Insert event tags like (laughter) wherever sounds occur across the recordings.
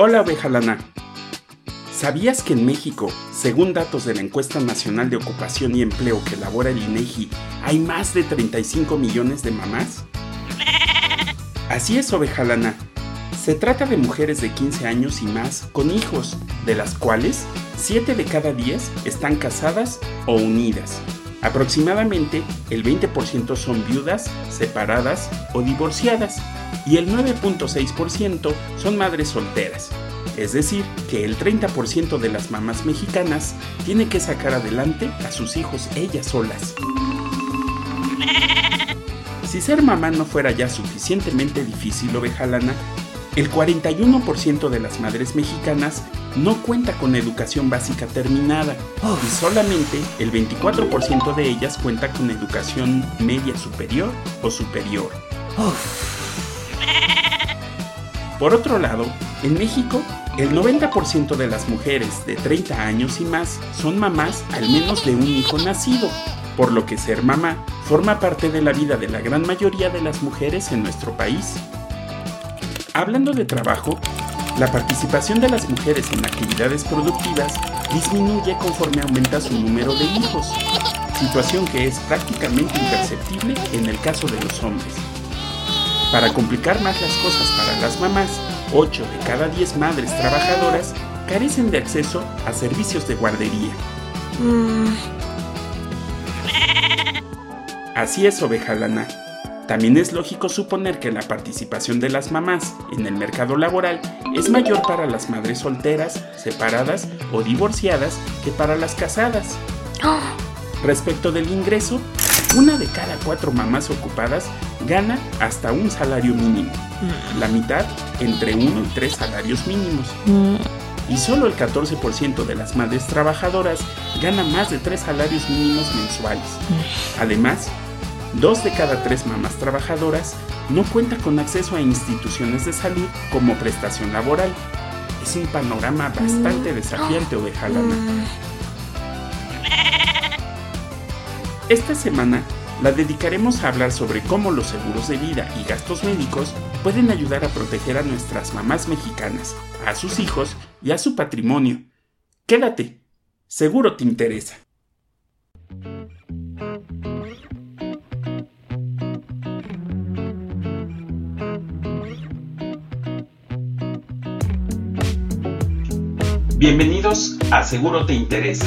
Hola oveja lana. ¿Sabías que en México, según datos de la Encuesta Nacional de Ocupación y Empleo que elabora el INEGI, hay más de 35 millones de mamás? (laughs) Así es, oveja lana. Se trata de mujeres de 15 años y más con hijos, de las cuales 7 de cada 10 están casadas o unidas. Aproximadamente el 20% son viudas, separadas o divorciadas y el 9.6% son madres solteras. Es decir, que el 30% de las mamás mexicanas tiene que sacar adelante a sus hijos ellas solas. Si ser mamá no fuera ya suficientemente difícil, oveja lana, el 41% de las madres mexicanas no cuenta con educación básica terminada y solamente el 24% de ellas cuenta con educación media superior o superior. Por otro lado, en México, el 90% de las mujeres de 30 años y más son mamás al menos de un hijo nacido, por lo que ser mamá forma parte de la vida de la gran mayoría de las mujeres en nuestro país. Hablando de trabajo, la participación de las mujeres en actividades productivas disminuye conforme aumenta su número de hijos, situación que es prácticamente imperceptible en el caso de los hombres. Para complicar más las cosas para las mamás, 8 de cada 10 madres trabajadoras carecen de acceso a servicios de guardería. Así es, oveja lana. También es lógico suponer que la participación de las mamás en el mercado laboral es mayor para las madres solteras, separadas o divorciadas que para las casadas. Respecto del ingreso, una de cada cuatro mamás ocupadas gana hasta un salario mínimo, la mitad entre uno y tres salarios mínimos. Y solo el 14% de las madres trabajadoras gana más de tres salarios mínimos mensuales. Además, dos de cada tres mamás trabajadoras no cuenta con acceso a instituciones de salud como prestación laboral. Es un panorama bastante desafiante, oveja lana. Esta semana la dedicaremos a hablar sobre cómo los seguros de vida y gastos médicos pueden ayudar a proteger a nuestras mamás mexicanas, a sus hijos y a su patrimonio. Quédate, seguro te interesa. Bienvenidos a Seguro Te Interesa,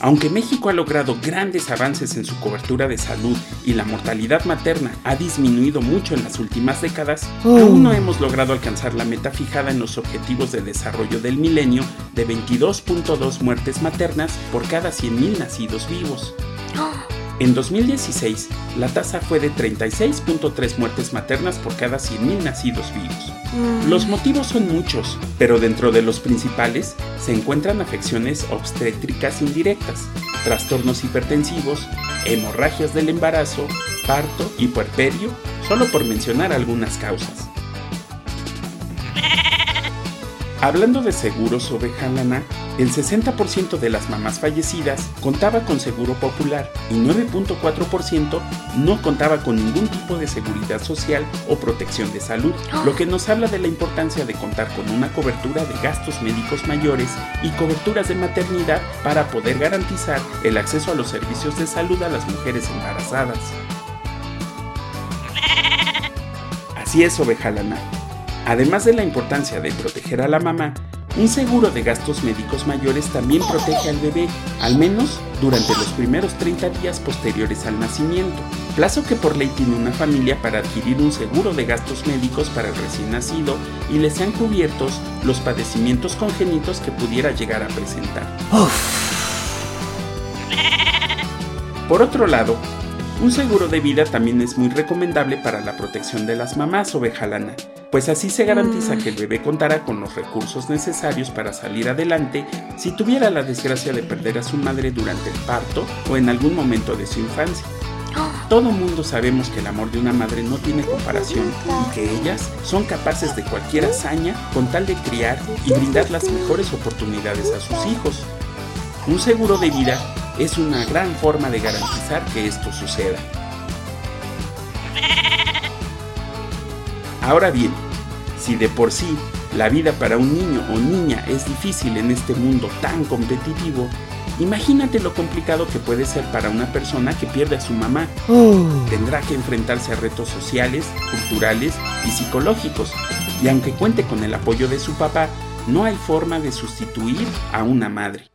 Aunque México ha logrado grandes avances en su cobertura de salud y la mortalidad materna ha disminuido mucho en las últimas décadas, aún no hemos logrado alcanzar la meta fijada en los Objetivos de Desarrollo del Milenio de 22.2 muertes maternas por cada 100.000 nacidos vivos. En 2016, la tasa fue de 36.3 muertes maternas por cada 100.000 nacidos vivos. Los motivos son muchos, pero dentro de los principales se encuentran afecciones obstétricas indirectas, trastornos hipertensivos, hemorragias del embarazo, parto y puerperio, solo por mencionar algunas causas. (laughs) Hablando de seguros oveja lana, el 60% de las mamás fallecidas contaba con seguro popular y 9.4% no contaba con ningún tipo de seguridad social o protección de salud, lo que nos habla de la importancia de contar con una cobertura de gastos médicos mayores y coberturas de maternidad para poder garantizar el acceso a los servicios de salud a las mujeres embarazadas. Así es, oveja lana. Además de la importancia de proteger a la mamá, Un seguro de gastos médicos mayores también protege al bebé, al menos durante los primeros 30 días posteriores al nacimiento, plazo que por ley tiene una familia para adquirir un seguro de gastos médicos para el recién nacido y le sean cubiertos los padecimientos congénitos que pudiera llegar a presentar. Por otro lado, un seguro de vida también es muy recomendable para la protección de las mamás oveja lana, pues así se garantiza que el bebé contará con los recursos necesarios para salir adelante si tuviera la desgracia de perder a su madre durante el parto o en algún momento de su infancia. (gasps) Todo mundo sabemos que el amor de una madre no tiene comparación y que ellas son capaces de cualquier hazaña con tal de criar y brindar las mejores oportunidades a sus hijos. Un seguro de vida es una gran forma de garantizar que esto suceda. Ahora bien, si de por sí la vida para un niño o niña es difícil en este mundo tan competitivo, imagínate lo complicado que puede ser para una persona que pierde a su mamá. Oh. Tendrá que enfrentarse a retos sociales, culturales y psicológicos, y aunque cuente con el apoyo de su papá, no hay forma de sustituir a una madre.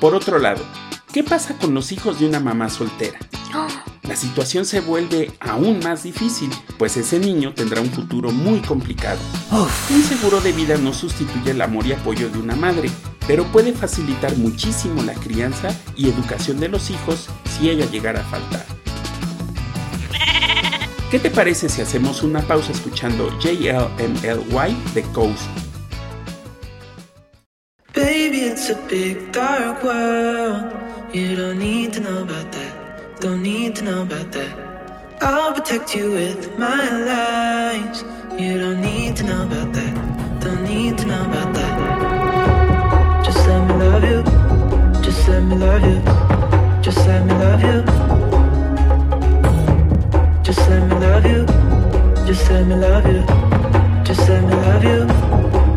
Por otro lado, ¿qué pasa con los hijos de una mamá soltera? La situación se vuelve aún más difícil, pues ese niño tendrá un futuro muy complicado. Un seguro de vida no sustituye el amor y apoyo de una madre, pero puede facilitar muchísimo la crianza y educación de los hijos si ella llegara a faltar. ¿Qué te parece si hacemos una pausa escuchando JLMLY The Coast? Baby, it's a big dark world. You don't need to know about that. Don't need to know about that. I'll protect you with my lies. You don't need to know about that. Don't need to know about that. Just let me love you. Just let me love you. Just let me love you. Just let me love you. Just let me love you.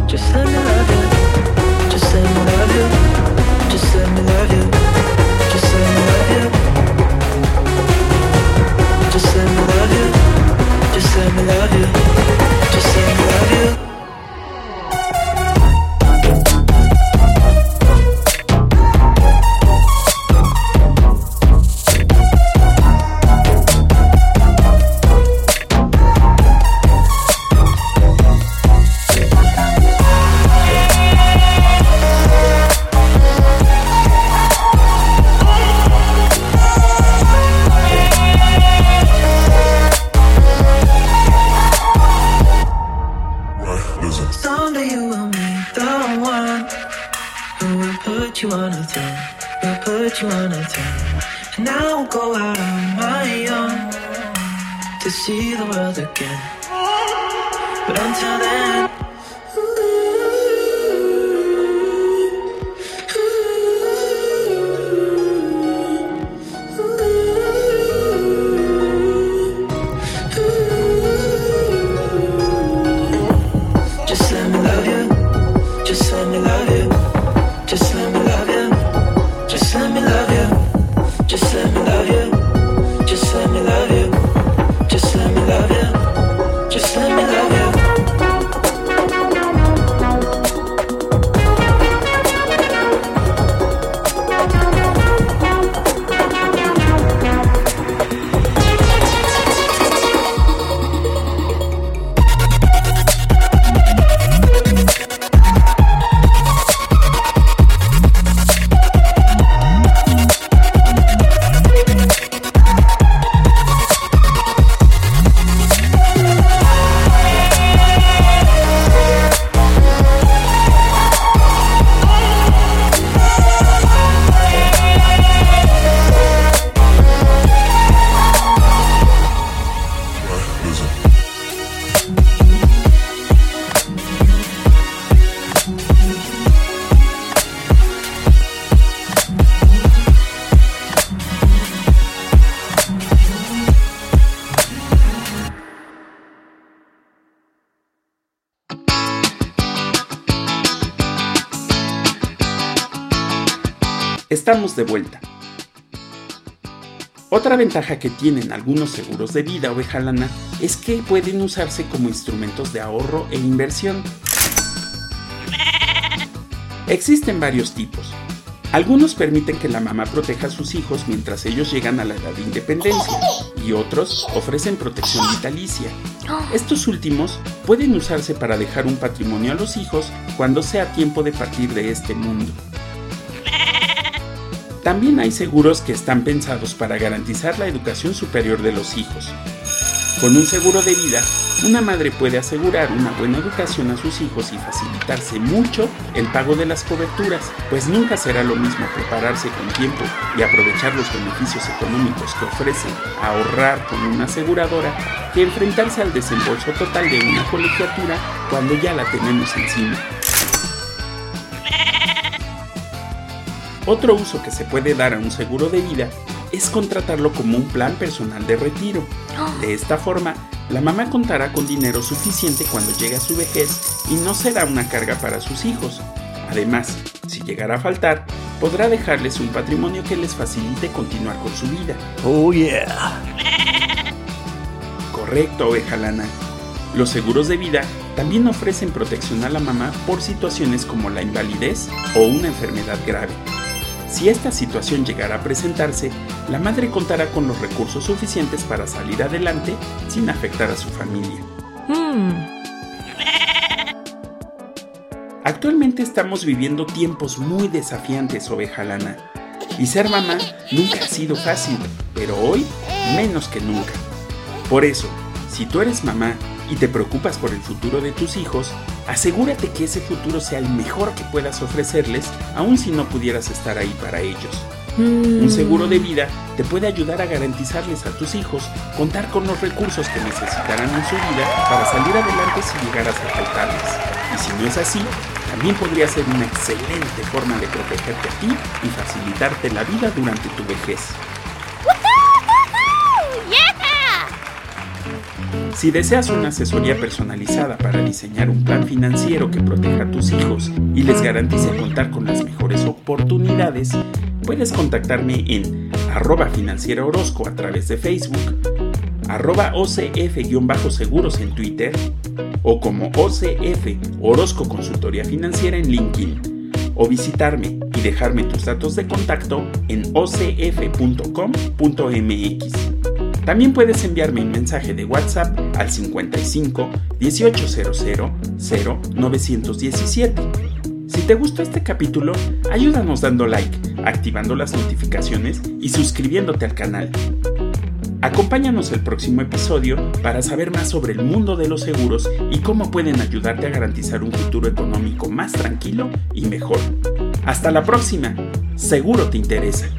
Just let me love you. Just let me love you. Just let me love you. But until then. De vuelta. Otra ventaja que tienen algunos seguros de vida oveja lana es que pueden usarse como instrumentos de ahorro e inversión. Existen varios tipos. Algunos permiten que la mamá proteja a sus hijos mientras ellos llegan a la edad de independencia y otros ofrecen protección vitalicia. Estos últimos pueden usarse para dejar un patrimonio a los hijos cuando sea tiempo de partir de este mundo. También hay seguros que están pensados para garantizar la educación superior de los hijos. Con un seguro de vida, una madre puede asegurar una buena educación a sus hijos y facilitarse mucho el pago de las coberturas, pues nunca será lo mismo prepararse con tiempo y aprovechar los beneficios económicos que ofrecen ahorrar con una aseguradora que enfrentarse al desembolso total de una colegiatura cuando ya la tenemos encima. Otro uso que se puede dar a un seguro de vida es contratarlo como un plan personal de retiro. De esta forma, la mamá contará con dinero suficiente cuando llegue a su vejez y no será una carga para sus hijos. Además, si llegara a faltar, podrá dejarles un patrimonio que les facilite continuar con su vida. Oh yeah. Correcto, oveja lana. Los seguros de vida también ofrecen protección a la mamá por situaciones como la invalidez o una enfermedad grave. Si esta situación llegara a presentarse, la madre contará con los recursos suficientes para salir adelante sin afectar a su familia. Hmm. Actualmente estamos viviendo tiempos muy desafiantes, oveja lana. Y ser mamá nunca ha sido fácil, pero hoy menos que nunca. Por eso, si tú eres mamá y te preocupas por el futuro de tus hijos, asegúrate que ese futuro sea el mejor que puedas ofrecerles, aun si no pudieras estar ahí para ellos. Un mm. seguro de vida te puede ayudar a garantizarles a tus hijos contar con los recursos que necesitarán en su vida para salir adelante si llegaras a faltarles. Y si no es así, también podría ser una excelente forma de protegerte a ti y facilitarte la vida durante tu vejez. Si deseas una asesoría personalizada para diseñar un plan financiero que proteja a tus hijos y les garantice contar con las mejores oportunidades, puedes contactarme en arroba financiera Orozco a través de Facebook, arroba OCF-seguros en Twitter o como OCF Orozco Consultoría Financiera en LinkedIn o visitarme y dejarme tus datos de contacto en ocf.com.mx. También puedes enviarme un mensaje de WhatsApp al 55 1800 0917. Si te gustó este capítulo, ayúdanos dando like, activando las notificaciones y suscribiéndote al canal. Acompáñanos el próximo episodio para saber más sobre el mundo de los seguros y cómo pueden ayudarte a garantizar un futuro económico más tranquilo y mejor. Hasta la próxima, seguro te interesa.